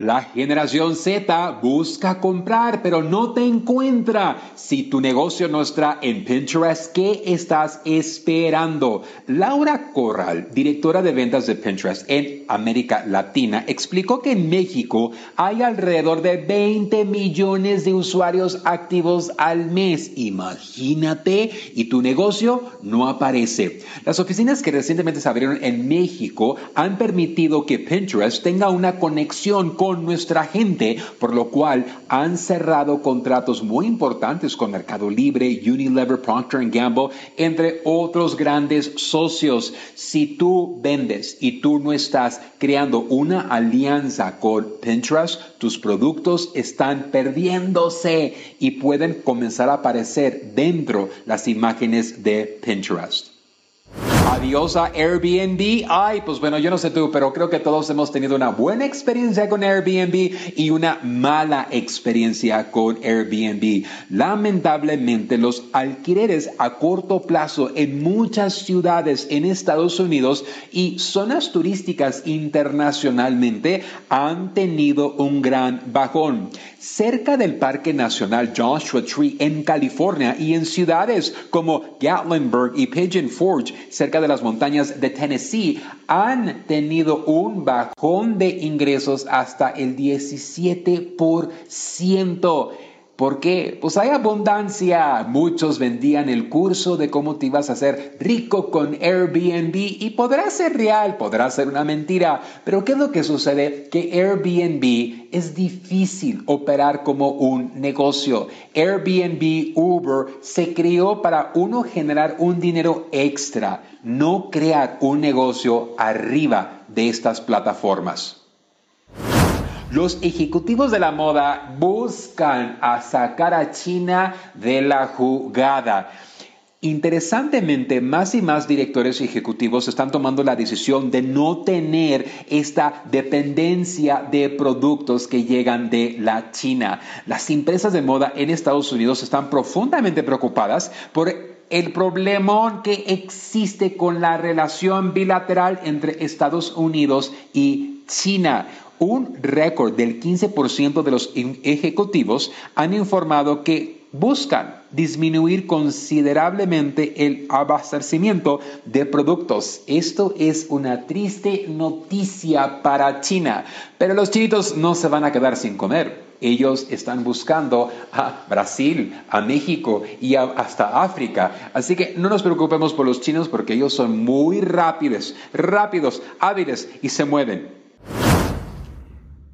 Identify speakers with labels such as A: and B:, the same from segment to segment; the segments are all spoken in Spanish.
A: La generación Z busca comprar, pero no te encuentra. Si tu negocio no está en Pinterest, ¿qué estás esperando? Laura Corral, directora de ventas de Pinterest en América Latina, explicó que en México hay alrededor de 20 millones de usuarios activos al mes. Imagínate, y tu negocio no aparece. Las oficinas que recientemente se abrieron en México han permitido que Pinterest tenga una conexión con nuestra gente, por lo cual han cerrado contratos muy importantes con Mercado Libre, Unilever, Procter Gamble, entre otros grandes socios. Si tú vendes y tú no estás creando una alianza con Pinterest, tus productos están perdiéndose y pueden comenzar a aparecer dentro las imágenes de Pinterest. Adiós a Airbnb. Ay, pues bueno, yo no sé tú, pero creo que todos hemos tenido una buena experiencia con Airbnb y una mala experiencia con Airbnb. Lamentablemente, los alquileres a corto plazo en muchas ciudades en Estados Unidos y zonas turísticas internacionalmente han tenido un gran bajón. Cerca del Parque Nacional Joshua Tree en California y en ciudades como Gatlinburg y Pigeon Forge, cerca de las montañas de Tennessee han tenido un bajón de ingresos hasta el 17%. ¿Por qué? Pues hay abundancia. Muchos vendían el curso de cómo te ibas a hacer rico con Airbnb y podrá ser real, podrá ser una mentira. Pero ¿qué es lo que sucede? Que Airbnb es difícil operar como un negocio. Airbnb, Uber se creó para uno generar un dinero extra, no crear un negocio arriba de estas plataformas. Los ejecutivos de la moda buscan sacar a China de la jugada. Interesantemente, más y más directores ejecutivos están tomando la decisión de no tener esta dependencia de productos que llegan de la China. Las empresas de moda en Estados Unidos están profundamente preocupadas por el problema que existe con la relación bilateral entre Estados Unidos y China. Un récord del 15% de los ejecutivos han informado que buscan disminuir considerablemente el abastecimiento de productos. Esto es una triste noticia para China, pero los chinitos no se van a quedar sin comer. Ellos están buscando a Brasil, a México y hasta África. Así que no nos preocupemos por los chinos porque ellos son muy rápidos, rápidos, hábiles y se mueven.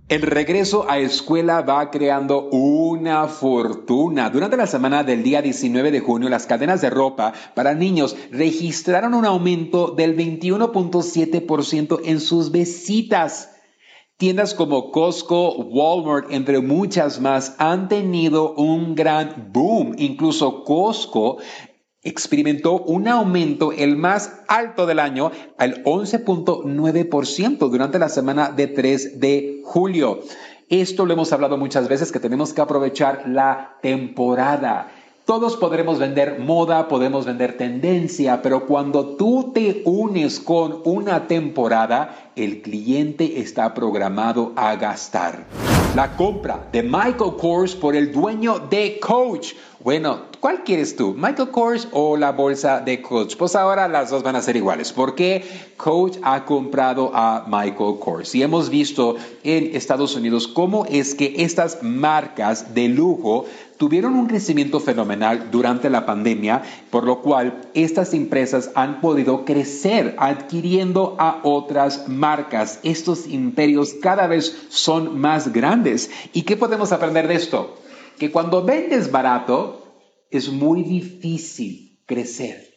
A: El regreso a escuela va creando una fortuna. Durante la semana del día 19 de junio, las cadenas de ropa para niños registraron un aumento del 21.7% en sus visitas. Tiendas como Costco, Walmart, entre muchas más, han tenido un gran boom. Incluso Costco experimentó un aumento el más alto del año al 11.9% durante la semana de 3 de julio. Esto lo hemos hablado muchas veces que tenemos que aprovechar la temporada. Todos podremos vender moda, podemos vender tendencia, pero cuando tú te unes con una temporada, el cliente está programado a gastar. La compra de Michael Kors por el dueño de Coach. Bueno, ¿cuál quieres tú? ¿Michael Kors o la bolsa de Coach? Pues ahora las dos van a ser iguales porque Coach ha comprado a Michael Kors y hemos visto en Estados Unidos cómo es que estas marcas de lujo tuvieron un crecimiento fenomenal durante la pandemia, por lo cual estas empresas han podido crecer adquiriendo a otras marcas. Estos imperios cada vez son más grandes. ¿Y qué podemos aprender de esto? Que cuando vendes barato es muy difícil crecer.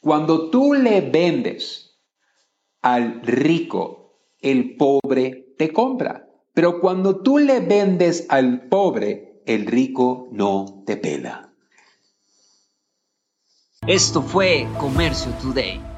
A: Cuando tú le vendes al rico, el pobre te compra. Pero cuando tú le vendes al pobre, el rico no te pela.
B: Esto fue Comercio Today.